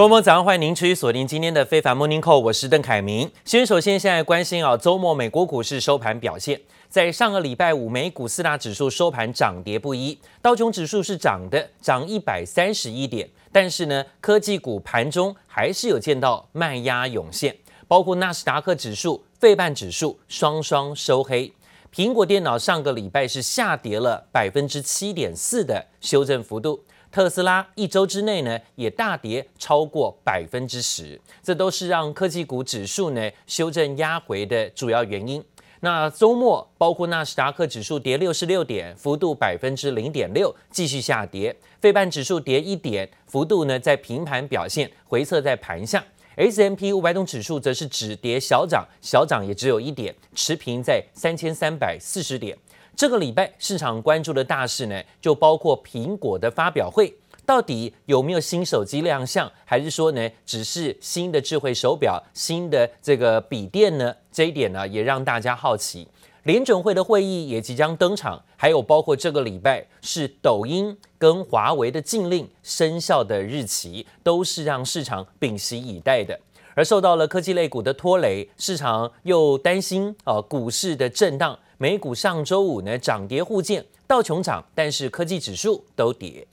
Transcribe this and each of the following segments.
各位早上欢迎您持续锁定今天的非凡 Morning Call，我是邓凯明。先首先现在关心啊，周末美国股市收盘表现，在上个礼拜五，美股四大指数收盘涨跌不一，道琼指数是涨的，涨一百三十一点，但是呢，科技股盘中还是有见到卖压涌现，包括纳斯达克指数、费半指数双双收黑。苹果电脑上个礼拜是下跌了百分之七点四的修正幅度。特斯拉一周之内呢，也大跌超过百分之十，这都是让科技股指数呢修正压回的主要原因。那周末，包括纳斯达克指数跌六十六点，幅度百分之零点六，继续下跌；费半指数跌一点，幅度呢在平盘表现，回测在盘下。S M P 五百种指数则是止跌小涨，小涨也只有一点，持平在三千三百四十点。这个礼拜市场关注的大事呢，就包括苹果的发表会，到底有没有新手机亮相，还是说呢，只是新的智慧手表、新的这个笔电呢？这一点呢，也让大家好奇。联准会的会议也即将登场，还有包括这个礼拜是抖音跟华为的禁令生效的日期，都是让市场屏息以待的。而受到了科技类股的拖累，市场又担心啊、股市的震荡。美股上周五呢涨跌互见，道琼涨，但是科技指数都跌。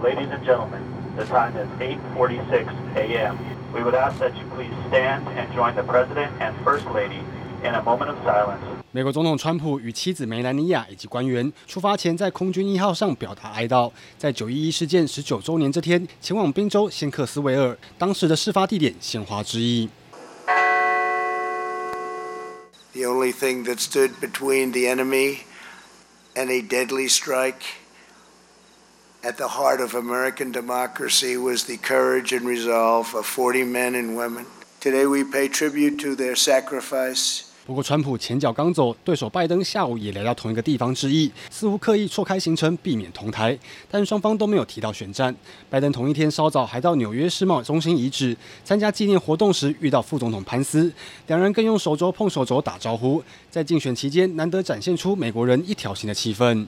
Ladies and gentlemen, the time is 8:46 a.m. We would ask that you please stand and join the President and First Lady in a moment of silence. 美国总统川普与妻子梅兰妮亚以及官员出发前在空军一号上表达哀悼，在九一一事件十九周年这天前往宾州仙克斯维尔，当时的事发地点献花致意。The only thing that stood between the enemy and a deadly strike at the heart of American democracy was the courage and resolve of 40 men and women. Today we pay tribute to their sacrifice. 不过，川普前脚刚走，对手拜登下午也来到同一个地方致意，似乎刻意错开行程，避免同台。但双方都没有提到选战。拜登同一天稍早还到纽约世贸中心遗址参加纪念活动时，遇到副总统潘斯，两人更用手肘碰手肘打招呼。在竞选期间，难得展现出美国人一条心的气氛。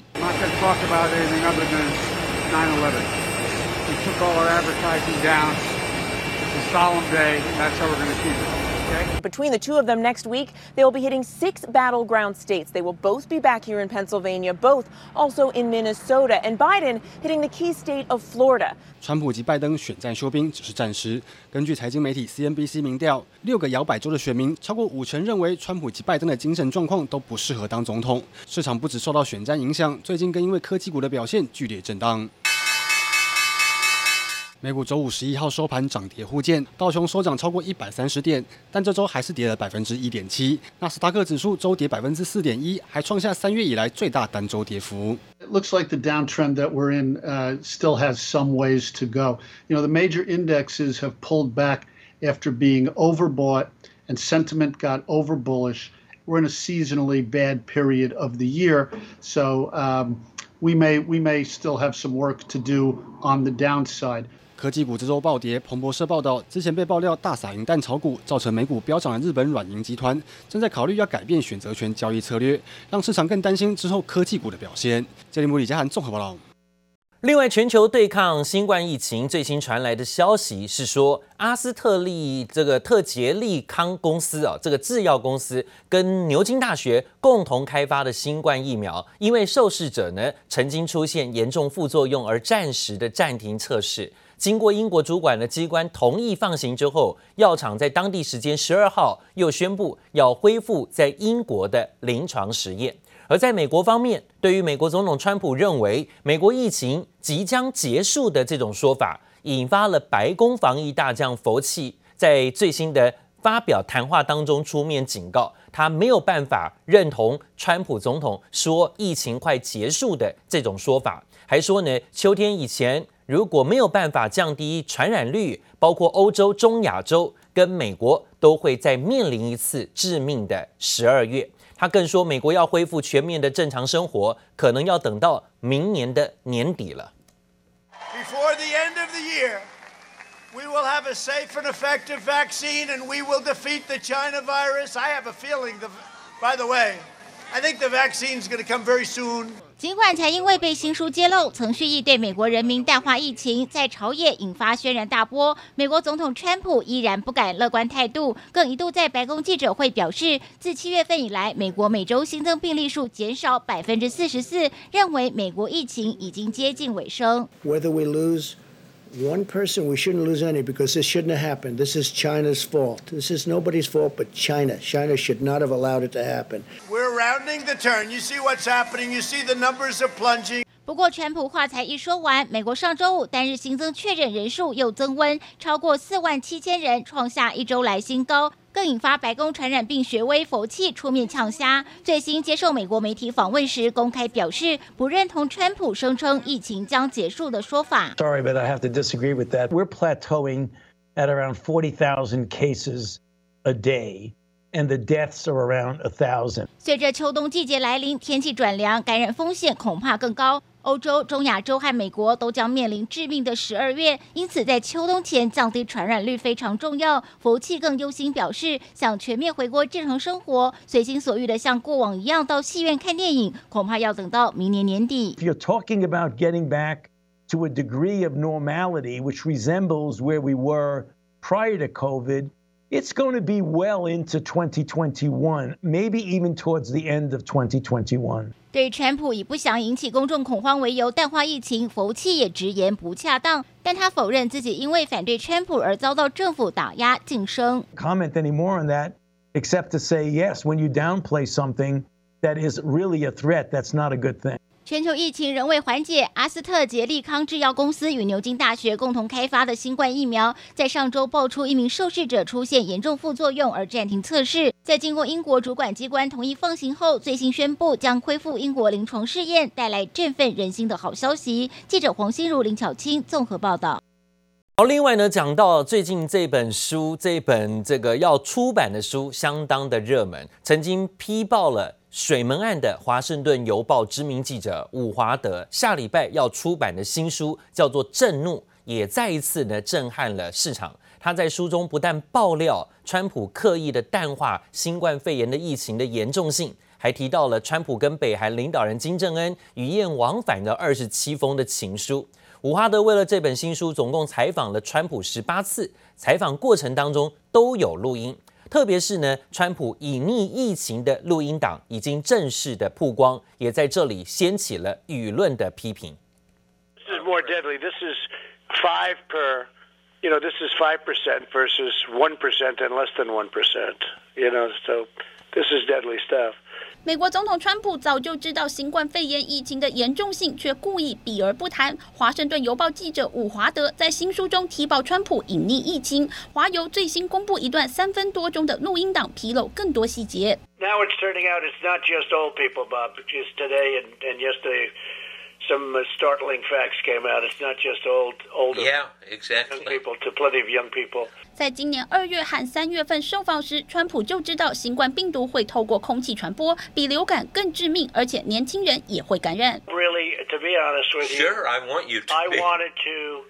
Between the two of them next week, they will be hitting six battleground states. They will both be back here in Pennsylvania, both also in Minnesota, and Biden hitting the key state of Florida. 川普及拜登选战休兵只是暂时。根据财经媒体 CNBC 民调，六个摇摆州的选民超过五成认为川普及拜登的精神状况都不适合当总统。市场不止受到选战影响，最近更因为科技股的表现剧烈震荡。美股周五十一号收盘涨跌互见，道琼收涨超过一百三十点，但这周还是跌了百分之一点七。纳斯达克指数周跌百分之四点一，还创下三月以来最大单周跌幅。It looks like the downtrend that we're in uh, still has some ways to go. You know, the major indexes have pulled back after being overbought and sentiment got over bullish. We're in a seasonally bad period of the year, so um, we may we may still have some work to do on the downside. 科技股这周暴跌，彭博社报道，之前被爆料大撒银弹炒股，造成美股飙涨的日本软银集团，正在考虑要改变选择权交易策略，让市场更担心之后科技股的表现。这里是李佳涵综合报道。另外，全球对抗新冠疫情最新传来的消息是说，阿斯特利这个特捷利康公司啊，这个制药公司跟牛津大学共同开发的新冠疫苗，因为受试者呢曾经出现严重副作用而暂时的暂停测试。经过英国主管的机关同意放行之后，药厂在当地时间十二号又宣布要恢复在英国的临床实验。而在美国方面，对于美国总统川普认为美国疫情即将结束的这种说法，引发了白宫防疫大将佛奇在最新的发表谈话当中出面警告，他没有办法认同川普总统说疫情快结束的这种说法，还说呢，秋天以前。如果没有办法降低传染率，包括欧洲、中亚洲跟美国都会再面临一次致命的十二月。他更说，美国要恢复全面的正常生活，可能要等到明年的年底了。Before the end of the year, we will have a safe and effective vaccine, and we will defeat the China virus. I have a feeling, The, by the way. I think the vaccine's going to come very soon. 尽管才因为被新书揭露曾蓄意对美国人民淡化疫情，在朝野引发轩然大波，美国总统川普依然不敢乐观态度，更一度在白宫记者会表示，自七月份以来，美国每周新增病例数减少百分之四十四，认为美国疫情已经接近尾声。Whether we lose one person, we shouldn't lose any because this shouldn't have happened. This is China's fault. This is nobody's fault but China. China should not have allowed it to happen. We're rounding the turn. You see what's happening. You see the numbers are plunging. 不过，川普话才一说完，美国上周五单日新增确诊人数又增温，超过四万七千人，创下一周来新高，更引发白宫传染病学威佛气出面呛虾。最新接受美国媒体访问时，公开表示不认同川普声称疫情将结束的说法。Sorry, but I have to disagree with that. We're plateauing at around forty thousand cases a day. And the deaths are around a thousand. 随着秋冬季节来临，天气转凉，感染风险恐怕更高。欧洲、中亚洲和美国都将面临致命的十二月，因此在秋冬前降低传染率非常重要。佛契更忧心表示，想全面回归正常生活，随心所欲的像过往一样到戏院看电影，恐怕要等到明年年底。If you're talking about getting back to a degree of normality which resembles where we were prior to COVID. It's going to be well into 2021, maybe even towards the end of 2021. 对川普以不想引起公众恐慌为由淡化疫情，佛契也直言不恰当，但他否认自己因为反对川普而遭到政府打压晋升。Comment any more on that, except to say yes, when you downplay something that is really a threat, that's not a good thing. 全球疫情仍未缓解，阿斯特杰利康制药公司与牛津大学共同开发的新冠疫苗，在上周爆出一名受试者出现严重副作用而暂停测试。在经过英国主管机关同意放行后，最新宣布将恢复英国临床试验，带来振奋人心的好消息。记者黄心如、林巧清综合报道。好，另外呢，讲到最近这本书，这本这个要出版的书相当的热门，曾经批报了。水门案的《华盛顿邮报》知名记者伍华德下礼拜要出版的新书叫做《震怒》，也再一次呢震撼了市场。他在书中不但爆料川普刻意的淡化新冠肺炎的疫情的严重性，还提到了川普跟北韩领导人金正恩语燕往返的二十七封的情书。伍华德为了这本新书，总共采访了川普十八次，采访过程当中都有录音。特别是呢，川普隐匿疫情的录音档已经正式的曝光，也在这里掀起了舆论的批评。This is more deadly. This is five per, you know, this is five percent versus one percent and less than one percent. You know, so this is deadly stuff. 美国总统川普早就知道新冠肺炎疫情的严重性，却故意避而不谈。华盛顿邮报记者伍华德在新书中提报川普隐匿疫情。华邮最新公布一段三分多钟的录音档，披露更多细节。Now it's turning out it's not just old people, Bob. Just today and and yesterday. Some startling facts came out. It's not just old, older yeah, exactly. young people, to plenty of young people. 在今年二月和三月份受访时，川普就知道新冠病毒会透过空气传播，比流感更致命，而且年轻人也会感染。Really, to be honest with you, sure, I want you to. I wanted to,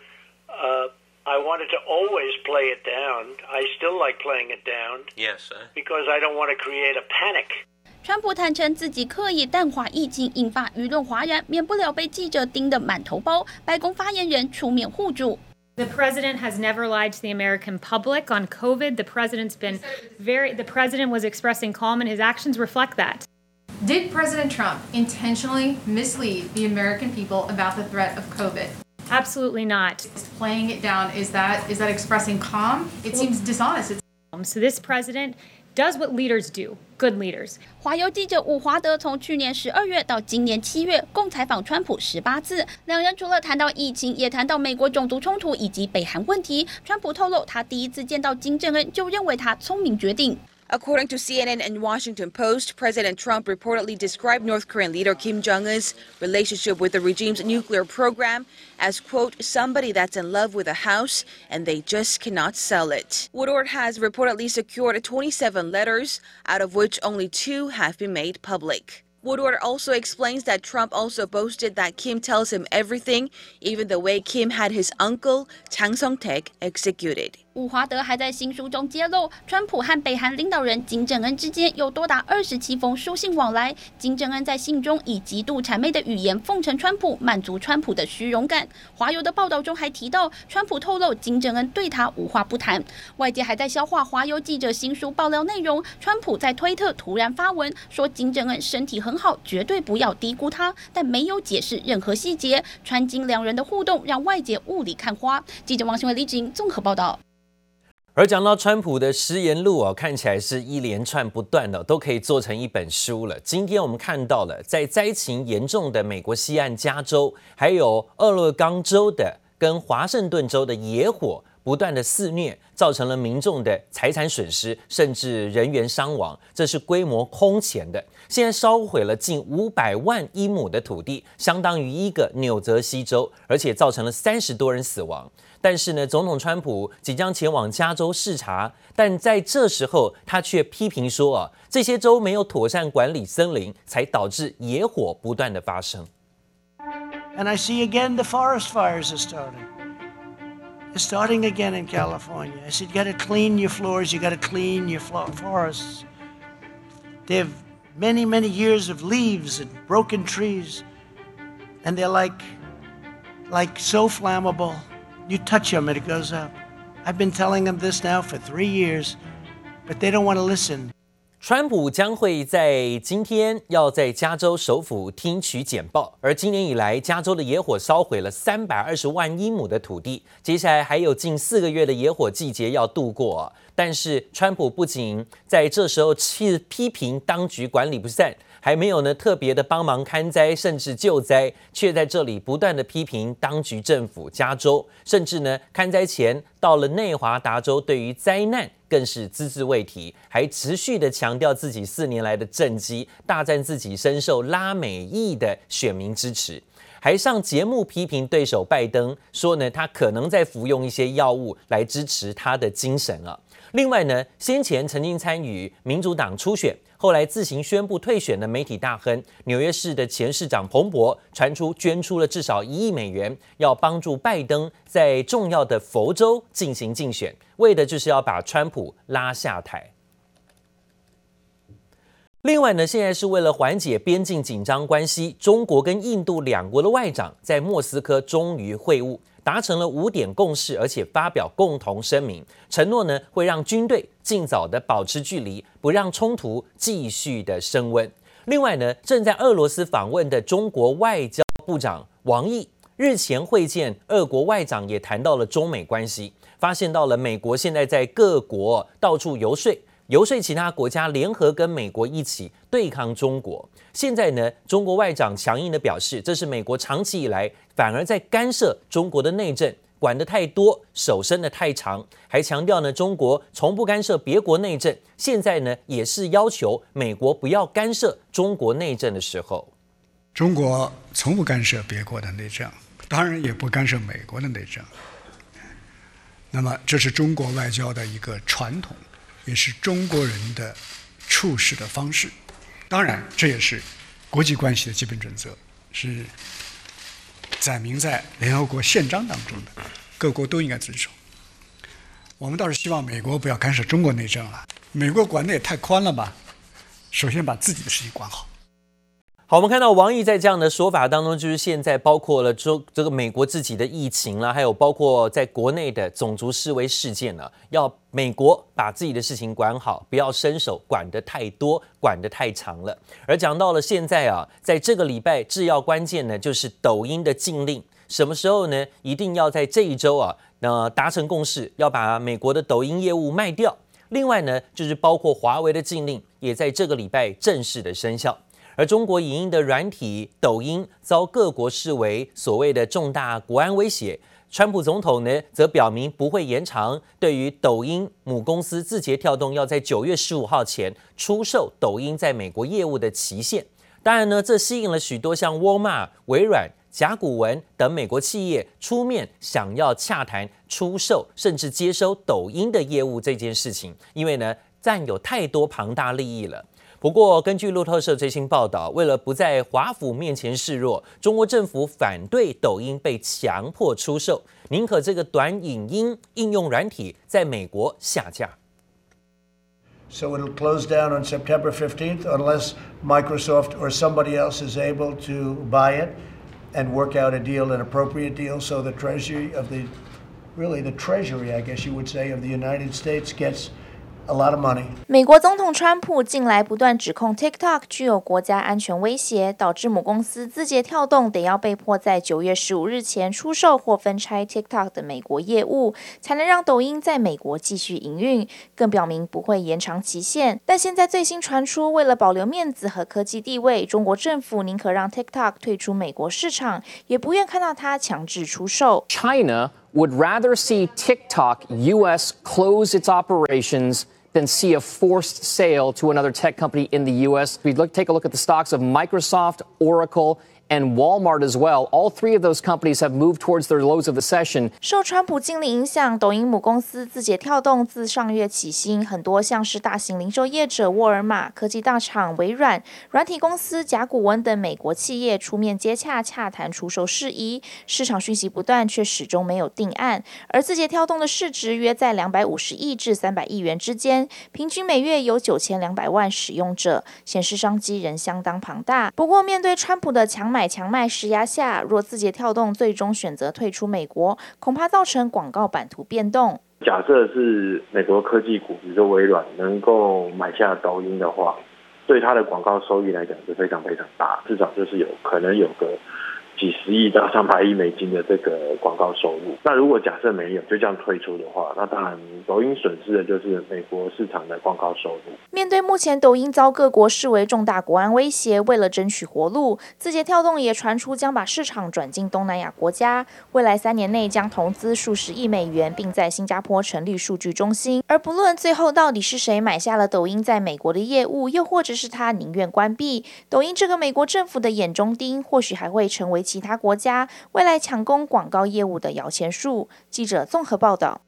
uh, I wanted to always play it down. I still like playing it down. Yes, sir. Because I don't want to create a panic. 川普坦承自己刻意淡化疫情，引发舆论哗然，免不了被记者盯得满头包。白宫发言人出面护主。The president has never lied to the American public on COVID. The president's been very, the president was expressing calm and his actions reflect that. Did President Trump intentionally mislead the American people about the threat of COVID? Absolutely not. Playing it down, is that, is that expressing calm? It seems dishonest. So this president does what leaders do. Good leaders. 华邮记者伍华德从去年十二月到今年七月，共采访川普十八次。两人除了谈到疫情，也谈到美国种族冲突以及北韩问题。川普透露，他第一次见到金正恩就认为他聪明决定。According to CNN and Washington Post, President Trump reportedly described North Korean leader Kim Jong Un's relationship with the regime's nuclear program as, quote, somebody that's in love with a house and they just cannot sell it. Woodward has reportedly secured 27 letters, out of which only two have been made public. Woodward also explains that Trump also boasted that Kim tells him everything, even the way Kim had his uncle, Chang Song-taek, executed. 伍华德还在新书中揭露，川普和北韩领导人金正恩之间有多达二十七封书信往来。金正恩在信中以极度谄媚的语言奉承川普，满足川普的虚荣感。华邮的报道中还提到，川普透露金正恩对他无话不谈。外界还在消化华邮记者新书爆料内容。川普在推特突然发文说，金正恩身体很好，绝对不要低估他，但没有解释任何细节。川金两人的互动让外界雾里看花。记者王新伟、李志英综合报道。而讲到川普的食言录哦，看起来是一连串不断的，都可以做成一本书了。今天我们看到了，在灾情严重的美国西岸加州，还有俄勒冈州的跟华盛顿州的野火不断的肆虐，造成了民众的财产损失，甚至人员伤亡，这是规模空前的。现在烧毁了近五百万英亩的土地，相当于一个纽泽西州，而且造成了三十多人死亡。但是呢，总统川普即将前往加州视察，但在这时候，他却批评说啊，这些州没有妥善管理森林，才导致野火不断的发生。And I see again the forest fires are starting. They're starting again in California. I said, you got to clean your floors, you got to clean your forests. They have many, many years of leaves and broken trees, and they're like, like so flammable. You touch them and it goes up. I've been telling them this now for three years, but they don't want to listen. 川普将会在今天要在加州首府听取简报，而今年以来，加州的野火烧毁了三百二十万英亩的土地，接下来还有近四个月的野火季节要度过。但是，川普不仅在这时候去批评当局管理不善。还没有呢，特别的帮忙看灾，甚至救灾，却在这里不断的批评当局政府、加州，甚至呢，看灾前到了内华达州，对于灾难更是只字未提，还持续的强调自己四年来的政绩，大赞自己深受拉美裔的选民支持，还上节目批评对手拜登，说呢，他可能在服用一些药物来支持他的精神啊。另外呢，先前曾经参与民主党初选。后来自行宣布退选的媒体大亨纽约市的前市长彭博传出捐出了至少一亿美元，要帮助拜登在重要的佛州进行竞选，为的就是要把川普拉下台。另外呢，现在是为了缓解边境紧张关系，中国跟印度两国的外长在莫斯科终于会晤。达成了五点共识，而且发表共同声明，承诺呢会让军队尽早的保持距离，不让冲突继续的升温。另外呢，正在俄罗斯访问的中国外交部长王毅日前会见俄国外长，也谈到了中美关系，发现到了美国现在在各国到处游说。游说其他国家联合跟美国一起对抗中国。现在呢，中国外长强硬的表示，这是美国长期以来反而在干涉中国的内政，管得太多，手伸得太长。还强调呢，中国从不干涉别国内政。现在呢，也是要求美国不要干涉中国内政的时候。中国从不干涉别国的内政，当然也不干涉美国的内政。那么，这是中国外交的一个传统。也是中国人的处事的方式，当然这也是国际关系的基本准则，是载明在联合国宪章当中的，各国都应该遵守。我们倒是希望美国不要干涉中国内政了，美国管的也太宽了吧？首先把自己的事情管好。好，我们看到王毅在这样的说法当中，就是现在包括了中这个美国自己的疫情啦，还有包括在国内的种族示威事件呢，要美国把自己的事情管好，不要伸手管得太多，管得太长了。而讲到了现在啊，在这个礼拜制药关键呢，就是抖音的禁令，什么时候呢？一定要在这一周啊，那达成共识，要把美国的抖音业务卖掉。另外呢，就是包括华为的禁令，也在这个礼拜正式的生效。而中国影音的软体抖音遭各国视为所谓的重大国安威胁，川普总统呢则表明不会延长对于抖音母公司字节跳动要在九月十五号前出售抖音在美国业务的期限。当然呢，这吸引了许多像沃尔玛、微软、甲骨文等美国企业出面想要洽谈出售甚至接收抖音的业务这件事情，因为呢占有太多庞大利益了。不过，根据路透社最新报道，为了不在华府面前示弱，中国政府反对抖音被强迫出售，宁可这个短影音应用软体在美国下架。So it'll close down on September 15th unless Microsoft or somebody else is able to buy it and work out a deal, an appropriate deal, so the Treasury of the, really the Treasury, I guess you would say, of the United States gets A lot of money. 美国总统川普近来不断指控 TikTok 具有国家安全威胁，导致母公司字节跳动得要被迫在九月十五日前出售或分拆 TikTok 的美国业务，才能让抖音在美国继续营运，更表明不会延长期限。但现在最新传出，为了保留面子和科技地位，中国政府宁可让 TikTok 退出美国市场，也不愿看到它强制出售。China would rather see TikTok US close its operations than see a forced sale to another tech company in the U.S. We look, take a look at the stocks of Microsoft, Oracle, and Walmart as well. All three of those companies have moved towards their lows of the session. 受川普禁令影响，抖音母公司字节跳动自上月起薪，很多像是大型零售业者沃尔玛、科技大厂微软、软体公司甲骨文等美国企业出面接洽洽谈出售事宜。市场讯息不断，却始终没有定案。而字节跳动的市值约在两百五十亿至三百亿元之间，平均每月有九千两百万使用者，显示商机仍相当庞大。不过，面对川普的强买买强卖施压下，若字节跳动最终选择退出美国，恐怕造成广告版图变动。假设是美国科技股，比如说微软，能够买下抖音的话，对它的广告收益来讲是非常非常大，至少就是有可能有个。几十亿到上百亿美金的这个广告收入，那如果假设没有就这样退出的话，那当然抖音损失的就是美国市场的广告收入。面对目前抖音遭各国视为重大国安威胁，为了争取活路，字节跳动也传出将把市场转进东南亚国家，未来三年内将投资数十亿美元，并在新加坡成立数据中心。而不论最后到底是谁买下了抖音在美国的业务，又或者是他宁愿关闭抖音这个美国政府的眼中钉，或许还会成为。其他国家未来抢攻广告业务的摇钱树。记者综合报道。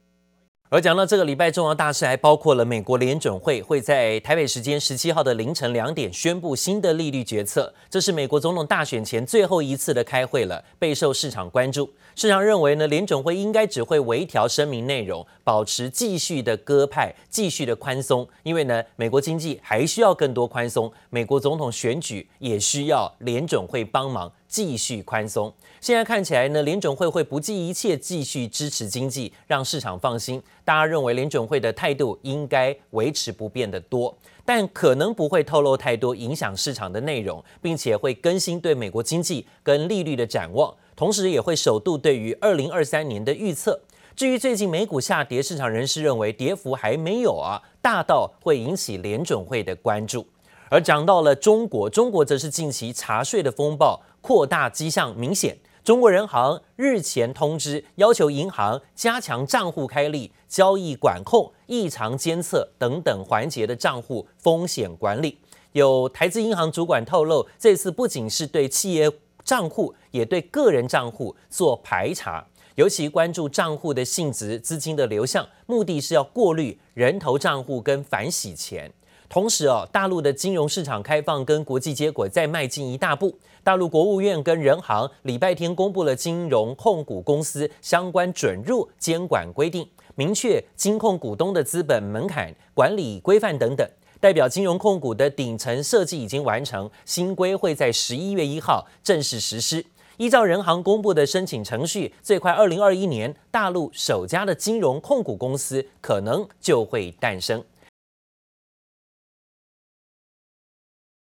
而讲到这个礼拜重要大事，还包括了美国联准会会在台北时间十七号的凌晨两点宣布新的利率决策，这是美国总统大选前最后一次的开会了，备受市场关注。市场认为呢，联准会应该只会微调声明内容，保持继续的鸽派，继续的宽松，因为呢，美国经济还需要更多宽松，美国总统选举也需要联准会帮忙继续宽松。现在看起来呢，联准会会不计一切继续支持经济，让市场放心。大家认为联准会的态度应该维持不变的多，但可能不会透露太多影响市场的内容，并且会更新对美国经济跟利率的展望，同时也会首度对于二零二三年的预测。至于最近美股下跌，市场人士认为跌幅还没有啊大到会引起联准会的关注。而讲到了中国，中国则是近期查税的风暴扩大迹象明显。中国人行日前通知，要求银行加强账户开立、交易管控、异常监测等等环节的账户风险管理。有台资银行主管透露，这次不仅是对企业账户，也对个人账户做排查，尤其关注账户的性质、资金的流向，目的是要过滤人头账户跟反洗钱。同时哦，大陆的金融市场开放跟国际接轨再迈进一大步。大陆国务院跟人行礼拜天公布了金融控股公司相关准入监管规定，明确金控股东的资本门槛、管理规范等等。代表金融控股的顶层设计已经完成，新规会在十一月一号正式实施。依照人行公布的申请程序，最快二零二一年，大陆首家的金融控股公司可能就会诞生。